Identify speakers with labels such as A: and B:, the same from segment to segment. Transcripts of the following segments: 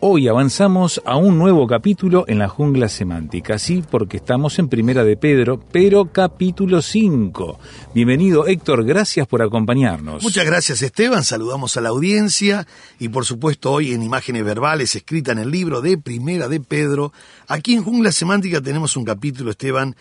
A: Hoy avanzamos a un nuevo capítulo en la jungla semántica, sí, porque estamos en Primera de Pedro, pero capítulo 5. Bienvenido Héctor, gracias por acompañarnos.
B: Muchas gracias Esteban, saludamos a la audiencia y por supuesto hoy en imágenes verbales escrita en el libro de Primera de Pedro. Aquí en Jungla Semántica tenemos un capítulo Esteban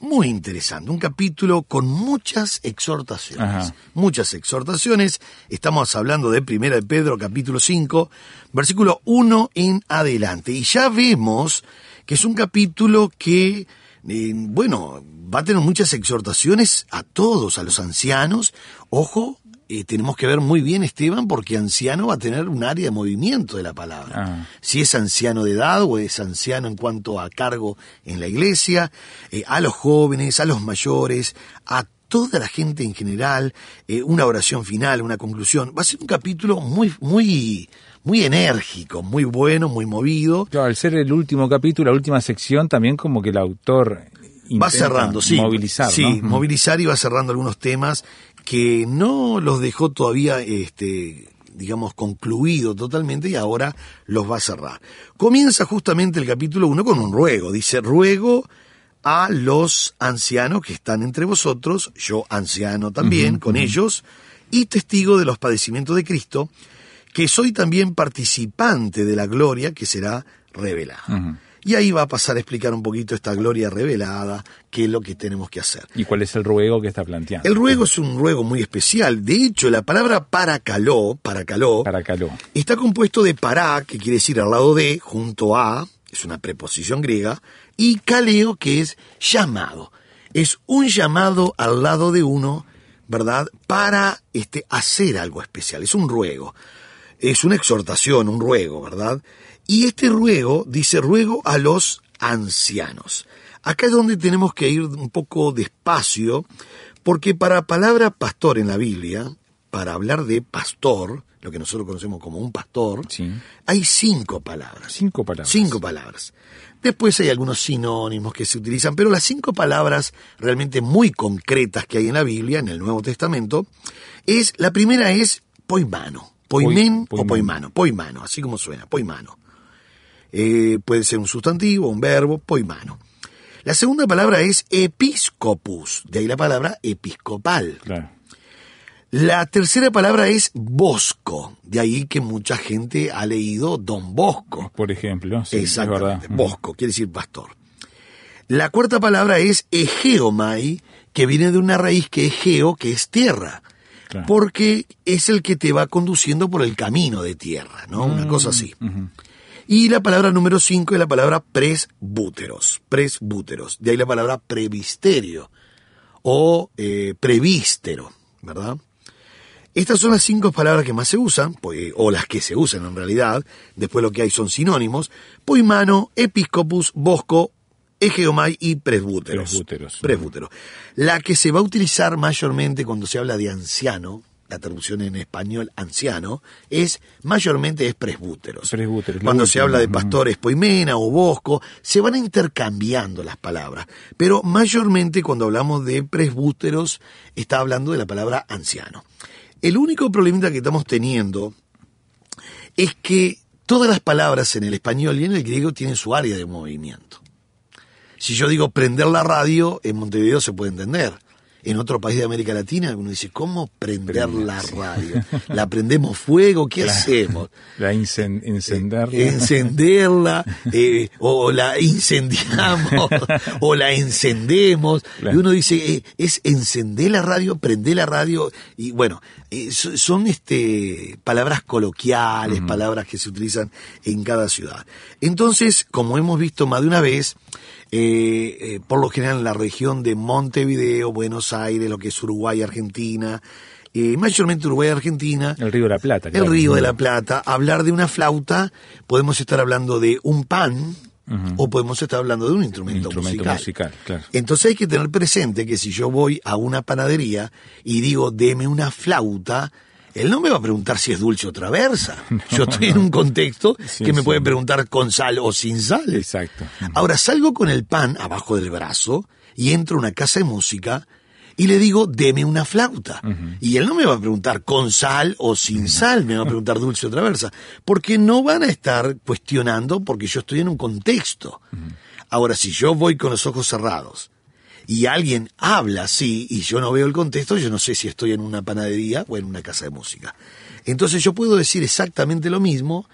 B: muy interesante, un capítulo con muchas exhortaciones,
A: Ajá.
B: muchas exhortaciones. Estamos hablando de Primera de Pedro capítulo 5, versículo 1 en adelante y ya vemos que es un capítulo que eh, bueno, va a tener muchas exhortaciones a todos, a los ancianos. Ojo, eh, tenemos que ver muy bien, Esteban, porque anciano va a tener un área de movimiento de la palabra.
A: Ah.
B: Si es anciano de edad o es anciano en cuanto a cargo en la iglesia, eh, a los jóvenes, a los mayores, a toda la gente en general, eh, una oración final, una conclusión. Va a ser un capítulo muy, muy, muy enérgico, muy bueno, muy movido.
A: Claro, al ser el último capítulo, la última sección, también como que el autor
B: va cerrando, sí.
A: movilizar,
B: Sí,
A: ¿no?
B: movilizar y va cerrando algunos temas que no los dejó todavía, este, digamos, concluido totalmente y ahora los va a cerrar. Comienza justamente el capítulo 1 con un ruego. Dice, ruego a los ancianos que están entre vosotros, yo anciano también, con ellos, y testigo de los padecimientos de Cristo, que soy también participante de la gloria que será revelada. Y ahí va a pasar a explicar un poquito esta gloria revelada, qué es lo que tenemos que hacer.
A: ¿Y cuál es el ruego que está planteando?
B: El ruego es un ruego muy especial. De hecho, la palabra paracaló, paracaló,
A: Para caló.
B: está compuesto de para, que quiere decir al lado de, junto a, es una preposición griega, y caleo, que es llamado. Es un llamado al lado de uno, ¿verdad? Para este, hacer algo especial. Es un ruego. Es una exhortación, un ruego, ¿verdad? Y este ruego dice ruego a los ancianos. Acá es donde tenemos que ir un poco despacio, porque para palabra pastor en la Biblia, para hablar de pastor, lo que nosotros conocemos como un pastor,
A: Sí.
B: hay cinco palabras.
A: Cinco palabras.
B: Cinco palabras. Después hay algunos sinónimos que se utilizan, pero las cinco palabras realmente muy concretas que hay en la Biblia, en el Nuevo Testamento, es, la primera es poimano. Poimen
A: Poi-
B: o poimano. Poimano, así como suena, poimano. Eh, puede ser un sustantivo, un verbo, poimano. La segunda palabra es episcopus, de ahí la palabra episcopal.
A: Claro.
B: La tercera palabra es bosco, de ahí que mucha gente ha leído Don Bosco.
A: Por ejemplo, sí,
B: Exactamente,
A: verdad.
B: bosco, quiere decir pastor. La cuarta palabra es egeomai, que viene de una raíz que es geo, que es tierra,
A: Claro.
B: porque es el que te va conduciendo por el camino de tierra, ¿no? Una cosa así. Y la palabra número cinco es la palabra presbúteros, presbúteros, de ahí la palabra previsterio o eh, prevístero, ¿verdad? Estas son las cinco palabras que más se usan, pues, o las que se usan en realidad. Después lo que hay son sinónimos. Poimano, episcopus, bosco, egeomai y presbúteros.
A: Presbúteros.
B: Presbúteros. La que se va a utilizar mayormente cuando se habla de anciano, la traducción en español anciano, es mayormente es presbúteros.
A: Presbúteros,
B: Cuando se habla de pastores poimena o bosco, se van intercambiando las palabras. Pero mayormente cuando hablamos de presbúteros, está hablando de la palabra anciano. El único problemita que estamos teniendo es que todas las palabras en el español y en el griego tienen su área de movimiento. Si yo digo prender la radio, en Montevideo se puede entender. En otro país de América Latina, uno dice, ¿cómo prender la radio? ¿La prendemos fuego? ¿Qué hacemos?
A: La incen- encenderla.
B: Eh, encenderla, eh, o la incendiamos, o la encendemos.
A: Claro.
B: Y uno dice, eh, es encender la radio, prender la radio. Y bueno, so- son este, palabras coloquiales, palabras que se utilizan en cada ciudad. Entonces, como hemos visto más de una vez, eh, eh, por lo general en la región de Montevideo, Buenos Aires, lo que es Uruguay, Argentina, eh, mayormente Uruguay, Argentina,
A: El Río de la Plata.
B: el
A: claro.
B: río de la Plata, hablar de una flauta, podemos estar hablando de un pan o podemos estar hablando de un instrumento,
A: Instrumento
B: musical.
A: musical, claro.
B: Entonces hay que tener presente que si yo voy a una panadería y digo, deme una flauta, él no me va a preguntar si es dulce o traversa. Yo estoy en un contexto
A: Sí,
B: que me
A: sí.
B: puede preguntar con sal o sin sal.
A: Exacto.
B: Ahora salgo con el pan abajo del brazo y entro a una casa de música y le digo, deme una flauta. Y él no me va a preguntar con sal o sin sal, me va a preguntar dulce o traversa, porque no van a estar cuestionando porque yo estoy en un contexto. Ahora, si yo voy con los ojos cerrados y alguien habla así y yo no veo el contexto, yo no sé si estoy en una panadería o en una casa de música. Entonces yo puedo decir exactamente lo mismo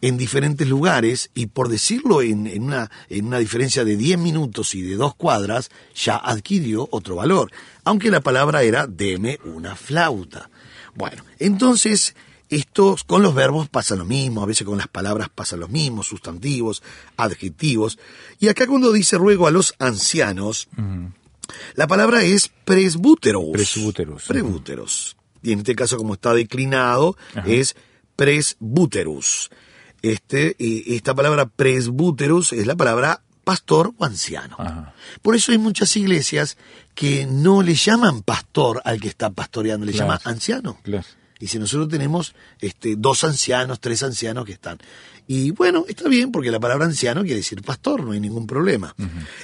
B: en diferentes lugares y por decirlo en, una, en una diferencia de 10 minutos y de dos cuadras, ya adquirió otro valor, aunque la palabra era deme una flauta. Bueno, entonces esto con los verbos pasa lo mismo, a veces con las palabras pasa lo mismo, sustantivos, adjetivos. Y acá cuando dice ruego a los ancianos, la palabra es presbúteros.
A: Presbúteros.
B: Presbúteros. Y en este caso, como está declinado, es presbúteros. Este, y esta palabra presbúteros es la palabra pastor o anciano.
A: Ajá.
B: Por eso hay muchas iglesias que no le llaman pastor al que está pastoreando, le
A: Claro.
B: llaman anciano.
A: Claro.
B: Y si nosotros tenemos este, dos ancianos, tres ancianos que están. Y bueno, está bien porque la palabra anciano quiere decir pastor, no hay ningún problema.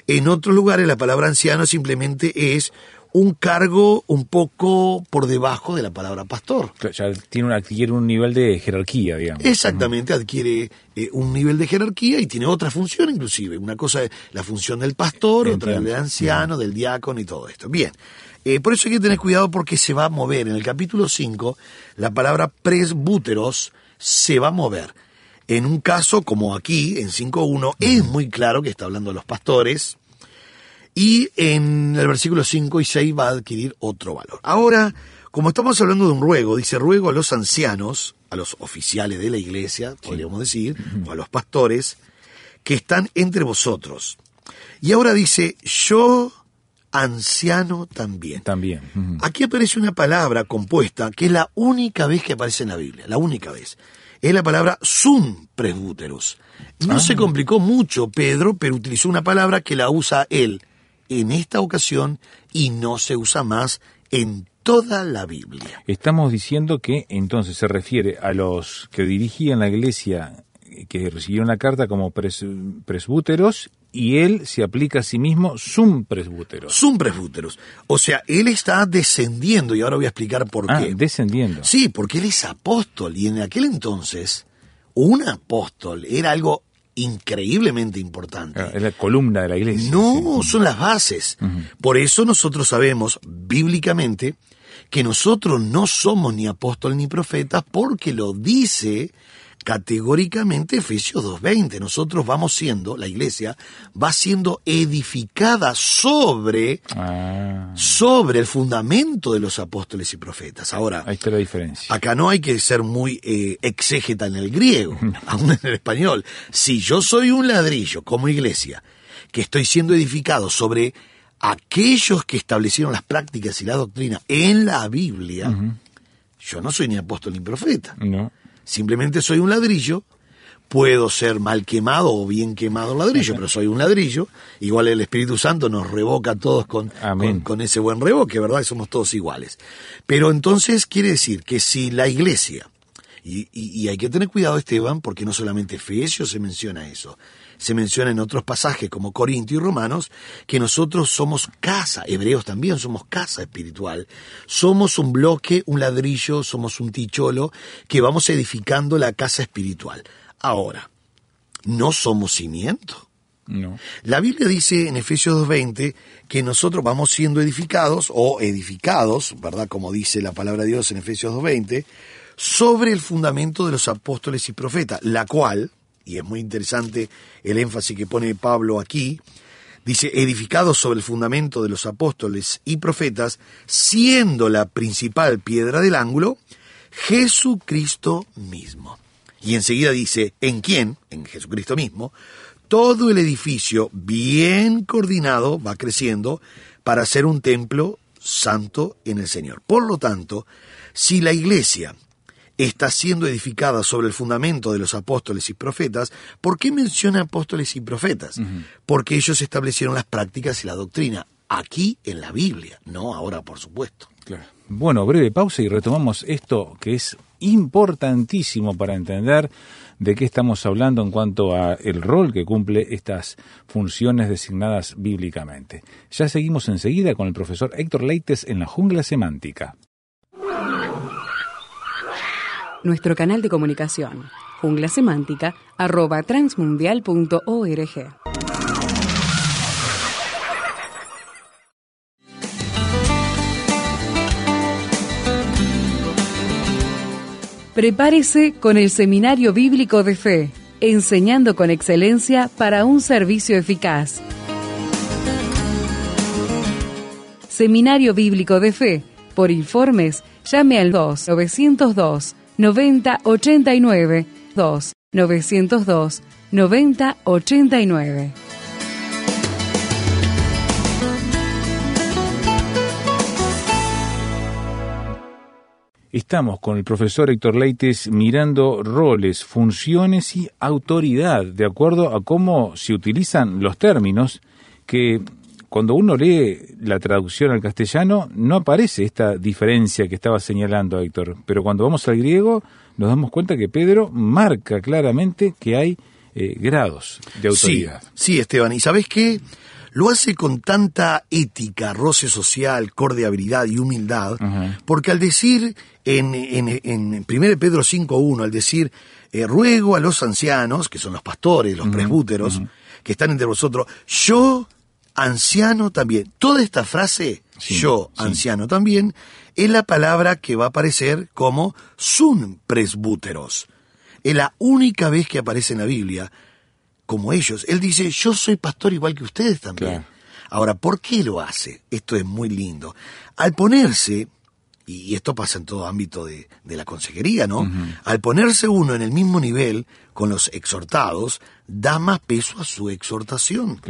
B: En otros lugares la palabra anciano simplemente es un cargo un poco por debajo de la palabra pastor.
A: Ya tiene un, adquiere un nivel de jerarquía, digamos.
B: Exactamente, adquiere eh, un nivel de jerarquía y tiene otra función inclusive. Una cosa es la función del pastor, otra del anciano, del diácono y todo esto. Bien, Eh, por eso hay que tener cuidado porque se va a mover. En el capítulo 5, la palabra presbúteros se va a mover. En un caso como aquí, en 5.1, es muy claro que está hablando de los pastores. Y en el versículo 5 y 6 va a adquirir otro valor. Ahora, como estamos hablando de un ruego, dice ruego a los ancianos, a los oficiales de la iglesia, podríamos decir, o a los pastores, que están entre vosotros. Y ahora dice, yo anciano también.
A: También.
B: Aquí aparece una palabra compuesta que es la única vez que aparece en la Biblia, la única vez. Es la palabra sum presbúteros. No se complicó mucho Pedro, pero utilizó una palabra que la usa él en esta ocasión y no se usa más en toda la Biblia.
A: Estamos diciendo que entonces se refiere a los que dirigían la iglesia que recibieron la carta como pres- presbúteros y él se aplica a sí mismo sum presbúteros.
B: Sum presbúteros. O sea, él está descendiendo y ahora voy a explicar por
A: Ah,
B: qué.
A: descendiendo.
B: Sí, porque él es apóstol y en aquel entonces un apóstol era algo increíblemente importante.
A: Ah, Es la columna de la iglesia.
B: No,
A: sí.
B: son las bases. Por eso nosotros sabemos bíblicamente que nosotros no somos ni apóstol ni profetas porque lo dice categóricamente Efesios 2.20. Nosotros vamos siendo, la iglesia va siendo edificada sobre,
A: Ah,
B: sobre el fundamento de los apóstoles y profetas. Ahora,
A: ahí está la diferencia.
B: Acá no hay que ser muy eh, exégeta en el griego, aún en el español. Si yo soy un ladrillo como iglesia, que estoy siendo edificado sobre aquellos que establecieron las prácticas y la doctrina en la Biblia, yo no soy ni apóstol ni profeta.
A: No.
B: Simplemente soy un ladrillo. Puedo ser mal quemado o bien quemado el ladrillo, pero soy un ladrillo. Igual el Espíritu Santo nos revoca a todos con, con ese buen revoque, ¿verdad? Somos todos iguales. Pero entonces quiere decir que si la iglesia, y, y- y hay que tener cuidado, Esteban, porque no solamente Efesios se menciona eso, se menciona en otros pasajes como Corintio y Romanos, que nosotros somos casa, hebreos también somos casa espiritual, somos un bloque, un ladrillo, somos un ticholo, que vamos edificando la casa espiritual. Ahora, no somos cimiento.
A: No.
B: La Biblia dice en Efesios 2.20 que nosotros vamos siendo edificados o edificados, ¿verdad? Como dice la palabra de Dios en Efesios 2.20, sobre el fundamento de los apóstoles y profetas, la cual, y es muy interesante el énfasis que pone Pablo aquí, dice, edificados sobre el fundamento de los apóstoles y profetas, siendo la principal piedra del ángulo, Jesucristo mismo. Y enseguida dice, ¿en quién? En Jesucristo mismo. Todo el edificio bien coordinado va creciendo para ser un templo santo en el Señor. Por lo tanto, si la iglesia está siendo edificada sobre el fundamento de los apóstoles y profetas, ¿por qué menciona apóstoles y profetas? Porque ellos establecieron las prácticas y la doctrina, aquí en la Biblia, no ahora por supuesto.
A: Bueno, breve pausa y retomamos esto que es importantísimo para entender de qué estamos hablando en cuanto a el rol que cumple estas funciones designadas bíblicamente. Ya seguimos enseguida con el profesor Héctor Leites en la jungla semántica.
C: Nuestro canal de comunicación, transmundial.org. Prepárese con el Seminario Bíblico de Fe, enseñando con excelencia para un servicio eficaz. Seminario Bíblico de Fe. Por informes, llame al 2 902 9089 2 902 9089.
A: Estamos con el profesor Héctor Leites mirando roles, funciones y autoridad, de acuerdo a cómo se utilizan los términos que cuando uno lee la traducción al castellano no aparece esta diferencia que estaba señalando Héctor, pero cuando vamos al griego nos damos cuenta que Pedro marca claramente que hay eh, grados de autoridad.
B: Sí, sí, Esteban, ¿y sabes qué? Lo hace con tanta ética, roce social, cordialidad y humildad, porque al decir en, en, en 1 Pedro 5.1, al decir, eh, ruego a los ancianos, que son los pastores, los presbúteros, que están entre vosotros, yo, anciano también. Toda esta frase, yo, anciano también, es la palabra que va a aparecer como sun presbúteros. Es la única vez que aparece en la Biblia como ellos. Él dice, yo soy pastor igual que ustedes también. Ahora, ¿por qué lo hace? Esto es muy lindo. Al ponerse, y esto pasa en todo ámbito de, la consejería, ¿no? Al ponerse uno en el mismo nivel con los exhortados, da más peso a su exhortación.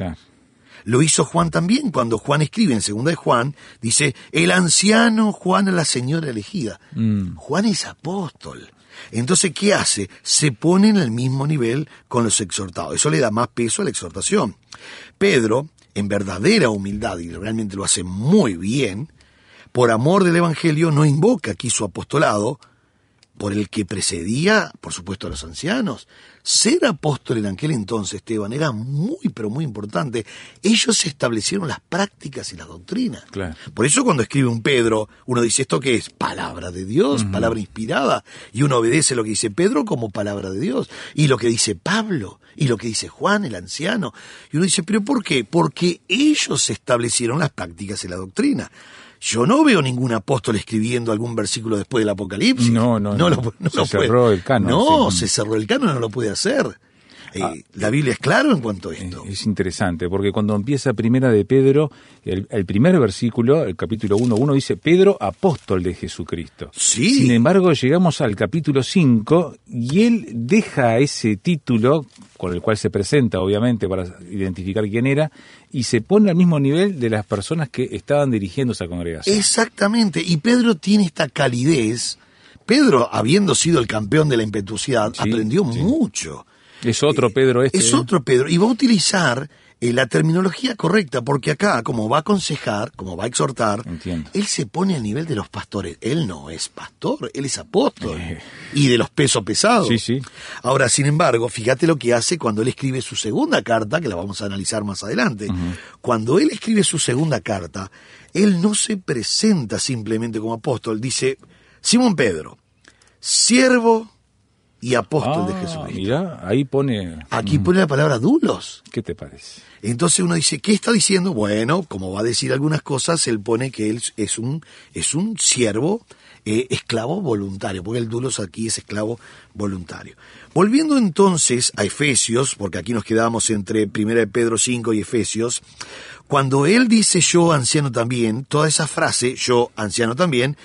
B: Lo hizo Juan también, cuando Juan escribe en segunda de Juan, dice, el anciano Juan a la señora elegida.
A: Mm.
B: Juan es apóstol. Entonces, ¿qué hace? Se pone en el mismo nivel con los exhortados. Eso le da más peso a la exhortación. Pedro, en verdadera humildad, y realmente lo hace muy bien, por amor del Evangelio no invoca aquí su apostolado, por el que precedía, por supuesto, a los ancianos. Ser apóstol en aquel entonces, Esteban, era muy, pero muy importante. Ellos establecieron las prácticas y la doctrina. Por eso cuando escribe un Pedro, uno dice, ¿esto qué es? Palabra de Dios, palabra inspirada. Y uno obedece lo que dice Pedro como palabra de Dios. Y lo que dice Pablo, y lo que dice Juan, el anciano. Y uno dice, ¿pero por qué? Porque ellos establecieron las prácticas y la doctrina. Yo no veo ningún apóstol escribiendo algún versículo después del Apocalipsis.
A: No, no, no. se cerró el canon.
B: No, se cerró el canon, no lo puede hacer. Eh,
A: Ah,
B: la Biblia es claro en cuanto a esto.
A: Es interesante, porque cuando empieza Primera de Pedro, el, el primer versículo, el capítulo 1.1, dice, Pedro, apóstol de Jesucristo.
B: Sí.
A: Sin embargo, llegamos al capítulo 5 y él deja ese título, con el cual se presenta, obviamente, para identificar quién era, y se pone al mismo nivel de las personas que estaban dirigiendo esa congregación.
B: Exactamente. Y Pedro tiene esta calidez. Pedro, habiendo sido el campeón de la impetuosidad,
A: Sí,
B: aprendió
A: sí.
B: mucho.
A: Es otro Pedro este.
B: Es
A: ¿eh?
B: otro Pedro. Y va a utilizar eh, la terminología correcta, porque acá, como va a aconsejar, como va a exhortar,
A: Entiendo.
B: él se pone al nivel de los pastores. Él no es pastor, él es apóstol.
A: Eh.
B: Y de los pesos pesados.
A: Sí, sí.
B: Ahora, sin embargo, fíjate lo que hace cuando él escribe su segunda carta, que la vamos a analizar más adelante. Cuando él escribe su segunda carta, él no se presenta simplemente como apóstol, dice, Simón Pedro, siervo y apóstol de
A: Ah,
B: Jesucristo.
A: Mirá, ahí pone.
B: Aquí pone la palabra dulos.
A: ¿Qué te parece?
B: Entonces uno dice, ¿qué está diciendo? Bueno, como va a decir algunas cosas, él pone que él es un, es un siervo eh, esclavo voluntario, porque el dulos aquí es esclavo voluntario. Volviendo entonces a Efesios, porque aquí nos quedamos entre 1 de Pedro 5 y Efesios, cuando él dice yo anciano también, toda esa frase, yo anciano también,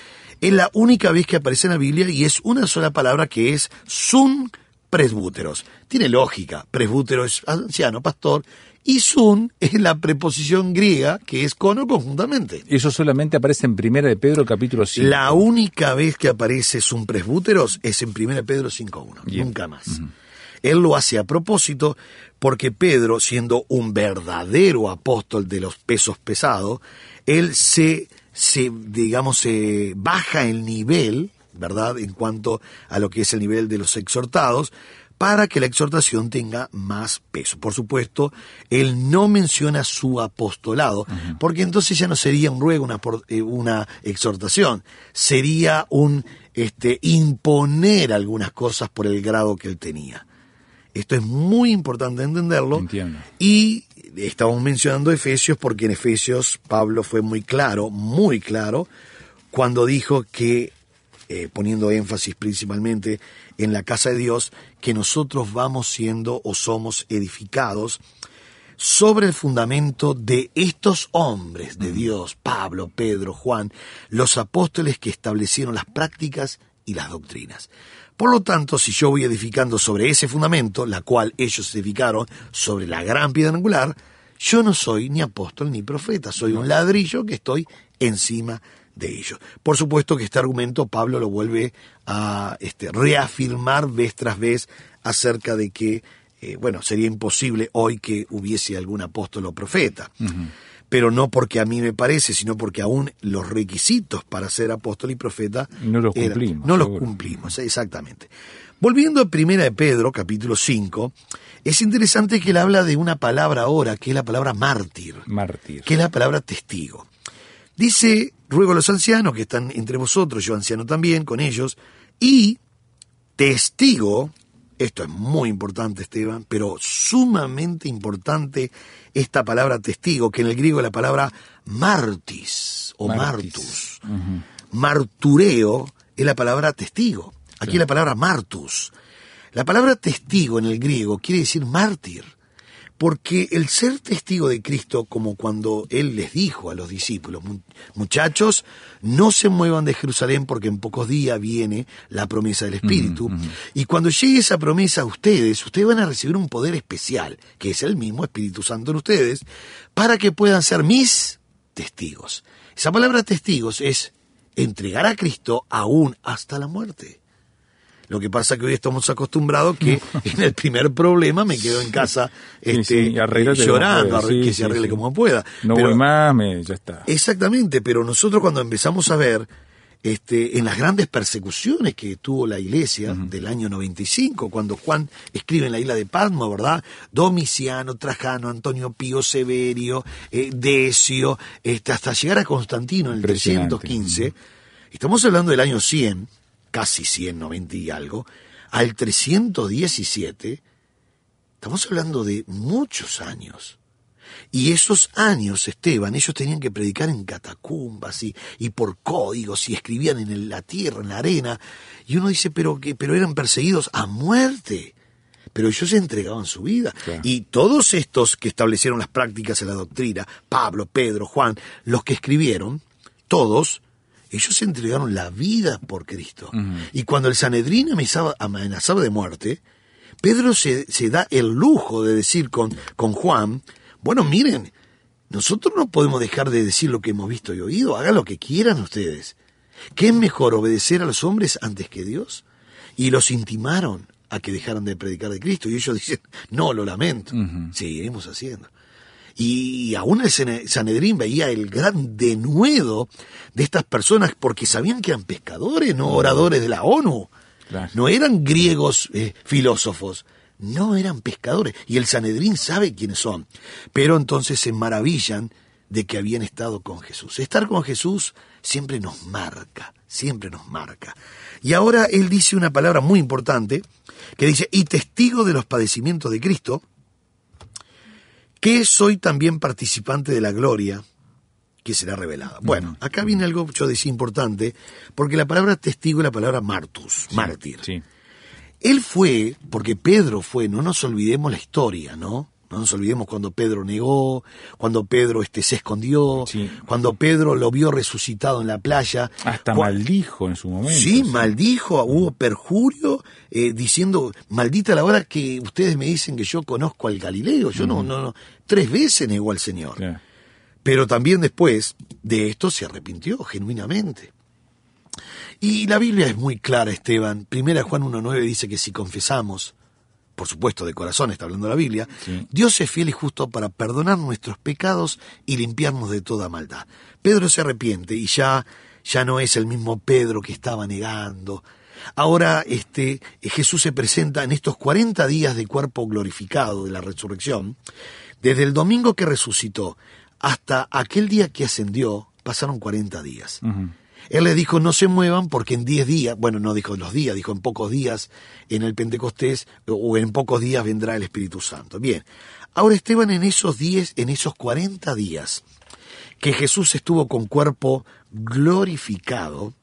B: es la única vez que aparece en la Biblia y es una sola palabra que es sun presbúteros. Tiene lógica, presbútero es anciano, pastor, y sun es la preposición griega que es cono conjuntamente.
A: Eso solamente aparece en Primera de Pedro capítulo 5.
B: La única vez que aparece sun presbúteros es en 1 Pedro 5.1,
A: Bien.
B: nunca más. Él lo hace a propósito porque Pedro, siendo un verdadero apóstol de los pesos pesados, él se, se digamos, se baja el nivel, ¿verdad?, en cuanto a lo que es el nivel de los exhortados, para que la exhortación tenga más peso. Por supuesto, él no menciona su apostolado, porque entonces ya no sería un ruego, una, eh, una exhortación, sería un este, imponer algunas cosas por el grado que él tenía. Esto es muy importante entenderlo.
A: Entiendo.
B: Y estamos mencionando Efesios porque en Efesios Pablo fue muy claro, muy claro, cuando dijo que, eh, poniendo énfasis principalmente en la casa de Dios, que nosotros vamos siendo o somos edificados sobre el fundamento de estos hombres de Dios, Pablo, Pedro, Juan, los apóstoles que establecieron las prácticas y las doctrinas. Por lo tanto, si yo voy edificando sobre ese fundamento, la cual ellos edificaron sobre la gran piedra angular, yo no soy ni apóstol ni profeta, soy un ladrillo que estoy encima de ellos. Por supuesto que este argumento Pablo lo vuelve a este, reafirmar vez tras vez acerca de que, eh, bueno, sería imposible hoy que hubiese algún apóstol o profeta. Pero no porque a mí me parece, sino porque aún los requisitos para ser apóstol y profeta
A: No los
B: eran-
A: cumplimos,
B: No los
A: seguro.
B: cumplimos, exactamente. Volviendo a Primera de Pedro, capítulo 5, es interesante que él habla de una palabra ahora, que es la palabra mártir
A: Mártir.
B: que es la palabra testigo. Dice, ruego a los ancianos que están entre vosotros, yo anciano también, con ellos, y testigo, esto es muy importante Esteban, pero sumamente importante esta palabra testigo, que en el griego es la palabra martis o
A: Martis.
B: martus. Martureo es la palabra testigo. Aquí la palabra martus. La palabra testigo en el griego quiere decir mártir. Porque el ser testigo de Cristo, como cuando Él les dijo a los discípulos, "Mu- muchachos, no se muevan de Jerusalén porque en pocos días viene la promesa del Espíritu. Y cuando llegue esa promesa a ustedes, ustedes van a recibir un poder especial, que es el mismo Espíritu Santo en ustedes, para que puedan ser mis testigos. Esa palabra testigos es entregar a Cristo aún hasta la muerte. Lo que pasa que hoy estamos acostumbrados que en el primer problema me quedo en casa este,
A: sí,
B: llorando,
A: sí,
B: que se arregle como pueda.
A: No
B: Pero-
A: voy más, me, ya está.
B: Exactamente, pero nosotros cuando empezamos a ver este, en las grandes persecuciones que tuvo la iglesia del año 95, cuando Juan escribe en la isla de Patmos, ¿verdad? Domiciano, Trajano, Antonio Pío, Severio, eh, Decio, este, hasta llegar a Constantino en el
A: Impresionante.
B: 315, estamos hablando del año 100, casi 100, 90 y algo, al 317, estamos hablando de muchos años. Y esos años, Esteban, ellos tenían que predicar en catacumbas y, y por códigos y escribían en el- la tierra, en la arena. Y uno dice, pero, que, pero eran perseguidos a muerte. Pero ellos se entregaban su vida.
A: Claro.
B: Y todos estos que establecieron las prácticas en la doctrina, Pablo, Pedro, Juan, los que escribieron, todos, ellos se entregaron la vida por Cristo. Y cuando el Sanedrín amenazaba, amenazaba de muerte, Pedro se, se da el lujo de decir con, con Juan, bueno, miren, nosotros no podemos dejar de decir lo que hemos visto y oído, hagan lo que quieran ustedes. ¿Qué es mejor obedecer a los hombres antes que Dios? Y los intimaron a que dejaran de predicar de Cristo. Y ellos dicen, no, lo lamento, seguiremos haciendo. Y aún el Sanedrín veía el gran denuedo de estas personas porque sabían que eran pescadores, no oradores de la ONU.
A: Claro.
B: No eran griegos eh, filósofos, no eran pescadores. Y el Sanedrín sabe quiénes son. Pero entonces se maravillan de que habían estado con Jesús. Estar con Jesús siempre nos marca, siempre nos marca. Y ahora él dice una palabra muy importante, que dice, y testigo de los padecimientos de Cristo, que soy también participante de la gloria que será revelada. Bueno, acá viene algo, yo decía, importante, porque la palabra testigo es la palabra martus, mártir.
A: Sí.
B: Él fue, porque Pedro fue, no nos olvidemos la historia, ¿no? No nos olvidemos cuando Pedro negó, cuando Pedro este, se escondió,
A: Sí.
B: cuando Pedro lo vio resucitado en la playa.
A: Hasta maldijo en su momento.
B: Sí, maldijo, hubo perjurio, eh, diciendo, maldita la hora que ustedes me dicen que yo conozco al Galileo. Yo no, no, no, tres veces negó al Señor. Pero también después de esto se arrepintió genuinamente. Y la Biblia es muy clara, Esteban. Primera Juan 1.9 dice que si confesamos, por supuesto de corazón está hablando la Biblia,
A: Sí.
B: Dios es fiel y justo para perdonar nuestros pecados y limpiarnos de toda maldad. Pedro se arrepiente y ya, ya no es el mismo Pedro que estaba negando. Ahora este, Jesús se presenta en estos 40 días de cuerpo glorificado de la resurrección. Desde el domingo que resucitó hasta aquel día que ascendió, pasaron 40 días. Él les dijo, no se muevan porque en 10 días, bueno, no dijo los días, dijo en pocos días en el Pentecostés o en pocos días vendrá el Espíritu Santo. Bien, ahora Esteban en esos 10, en esos 40 días que Jesús estuvo con cuerpo glorificado,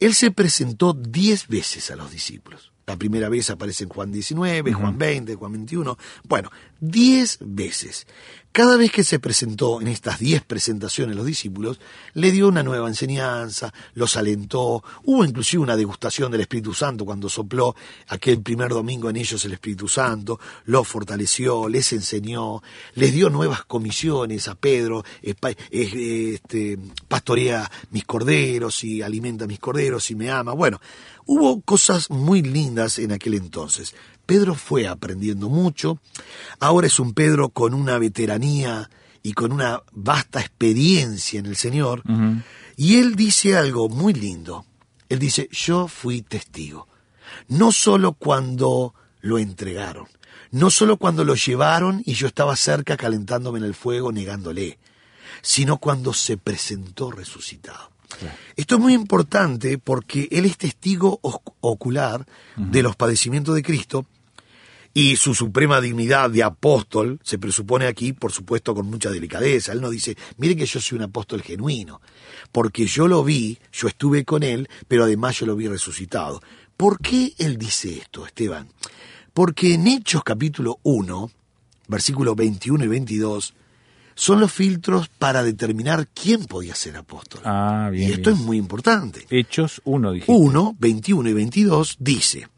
B: él se presentó 10 veces a los discípulos. La primera vez aparece en Juan 19, Juan 20, Juan 21. Bueno, 10 veces. Cada vez que se presentó en estas 10 presentaciones los discípulos, le dio una nueva enseñanza, los alentó. Hubo inclusive una degustación del Espíritu Santo cuando sopló aquel primer domingo en ellos el Espíritu Santo, los fortaleció, les enseñó, les dio nuevas comisiones a Pedro, eh, eh, este, pastorea mis corderos y alimenta mis corderos y me ama. Bueno, hubo cosas muy lindas en aquel entonces. Pedro fue aprendiendo mucho, ahora es un Pedro con una veteranía y con una vasta experiencia en el Señor, y él dice algo muy lindo. Él dice, yo fui testigo, no solo cuando lo entregaron, no solo cuando lo llevaron y yo estaba cerca calentándome en el fuego negándole, sino cuando se presentó resucitado. Esto es muy importante porque él es testigo ocular de los padecimientos de Cristo y su suprema dignidad de apóstol se presupone aquí, por supuesto, con mucha delicadeza. Él no dice, mire que yo soy un apóstol genuino, porque yo lo vi, yo estuve con él, pero además yo lo vi resucitado. ¿Por qué él dice esto, Esteban? Porque en Hechos capítulo 1, versículos 21 y 22, son los filtros para determinar quién podía ser apóstol.
A: Ah, bien.
B: y esto
A: bien.
B: es muy importante.
A: Hechos 1, dijiste.
B: 1, 21 y 22 dice,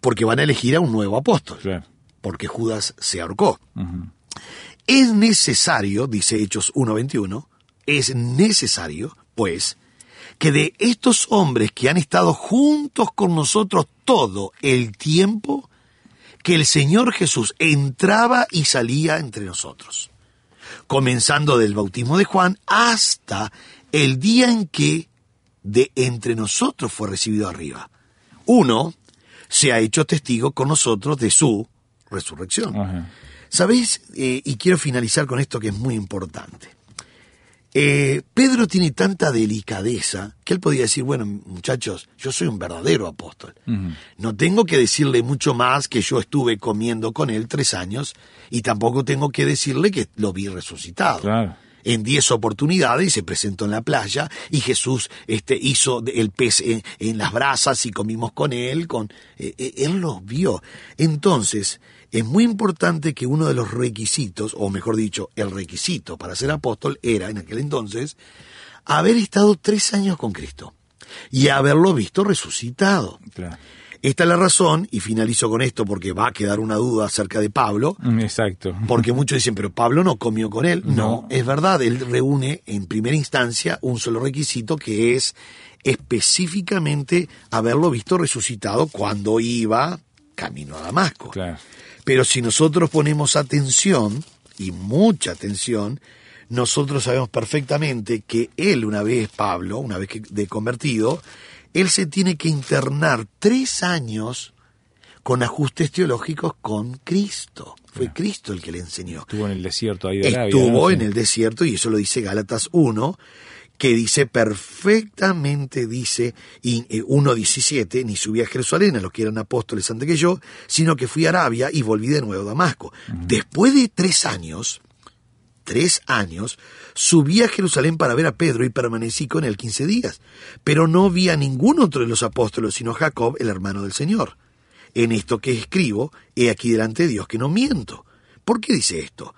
B: porque van a elegir a un nuevo apóstol,
A: Claro.
B: porque Judas se ahorcó. Es necesario, dice Hechos 1.21, es necesario, pues, que de estos hombres que han estado juntos con nosotros todo el tiempo, que el Señor Jesús entraba y salía entre nosotros, comenzando del bautismo de Juan hasta el día en que de entre nosotros fue recibido arriba. Uno se ha hecho testigo con nosotros de su resurrección.
A: Ajá.
B: ¿Sabéis? Eh, y quiero finalizar con esto que es muy importante. Eh, Pedro tiene tanta delicadeza que él podía decir, bueno, muchachos, yo soy un verdadero apóstol. No tengo que decirle mucho más que yo estuve comiendo con él tres años y tampoco tengo que decirle que lo vi resucitado.
A: Claro.
B: En diez oportunidades se presentó en la playa y Jesús este, hizo el pez en, en las brasas y comimos con él. Con, eh, eh, él lo vio. Entonces, es muy importante que uno de los requisitos, o mejor dicho, el requisito para ser apóstol era, en aquel entonces, haber estado tres años con Cristo y haberlo visto resucitado.
A: Claro.
B: Esta es la razón, y finalizo con esto porque va a quedar una duda acerca de Pablo,
A: Mm, Exacto.
B: porque muchos dicen, pero Pablo no comió con él. No,
A: No.
B: es verdad, él reúne en primera instancia un solo requisito que es específicamente haberlo visto resucitado cuando iba camino a Damasco.
A: Claro.
B: Pero si nosotros ponemos atención, y mucha atención, nosotros sabemos perfectamente que él, una vez Pablo, una vez que de convertido, él se tiene que internar tres años con ajustes teológicos con Cristo. Fue Cristo el que le enseñó.
A: Estuvo en el desierto ahí de Arabia.
B: Estuvo
A: ¿no?
B: en el desierto y eso lo dice Gálatas 1, que dice perfectamente, dice y, eh, 1.17, ni subí a Jerusalén a los que eran apóstoles antes que yo, sino que fui a Arabia y volví de nuevo a Damasco. Después de tres años, tres años, subí a Jerusalén para ver a Pedro y permanecí con él 15 días, pero no vi a ningún otro de los apóstoles, sino a Jacob, el hermano del Señor. En esto que escribo, he aquí delante de Dios que no miento. ¿Por qué dice esto?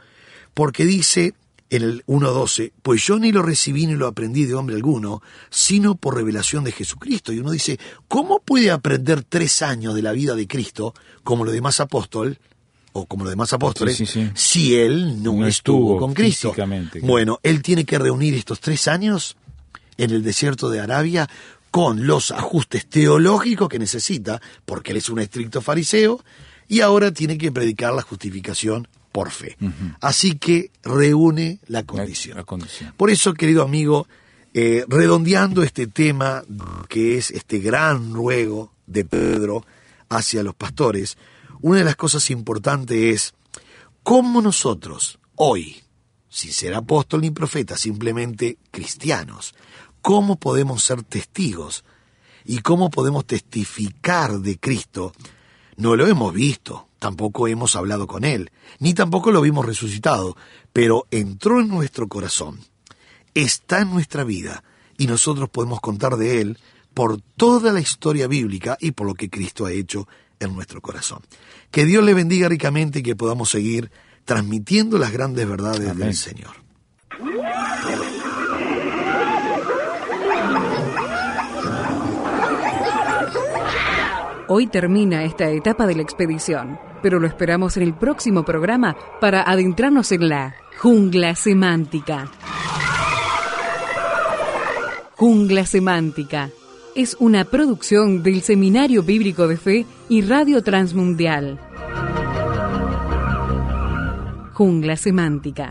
B: Porque dice en el 1.12, pues yo ni lo recibí ni lo aprendí de hombre alguno, sino por revelación de Jesucristo. Y uno dice, ¿cómo puede aprender tres años de la vida de Cristo, como los demás apóstoles, o como los demás apóstoles,
A: Sí, sí, sí.
B: si él no,
A: No
B: estuvo,
A: estuvo
B: con Cristo? Bueno, él tiene que reunir estos tres años en el desierto de Arabia con los ajustes teológicos que necesita, porque él es un estricto fariseo, y ahora tiene que predicar la justificación por fe. Así que reúne la
A: La-
B: condición.
A: la condición.
B: Por eso, querido amigo, eh, redondeando este tema que es este gran ruego de Pedro hacia los pastores, una de las cosas importantes es cómo nosotros, hoy, sin ser apóstol ni profeta, simplemente cristianos, cómo podemos ser testigos y cómo podemos testificar de Cristo. No lo hemos visto, tampoco hemos hablado con Él, ni tampoco lo vimos resucitado, pero entró en nuestro corazón, está en nuestra vida y nosotros podemos contar de Él por toda la historia bíblica y por lo que Cristo ha hecho en nuestro corazón. Que Dios le bendiga ricamente y que podamos seguir transmitiendo las grandes verdades
A: Amén.
B: del Señor.
C: Hoy termina esta etapa de la expedición, pero lo esperamos en el próximo programa para adentrarnos en la jungla semántica. Jungla semántica es una producción del Seminario Bíblico de Fe y Radio Transmundial. Jungla semántica.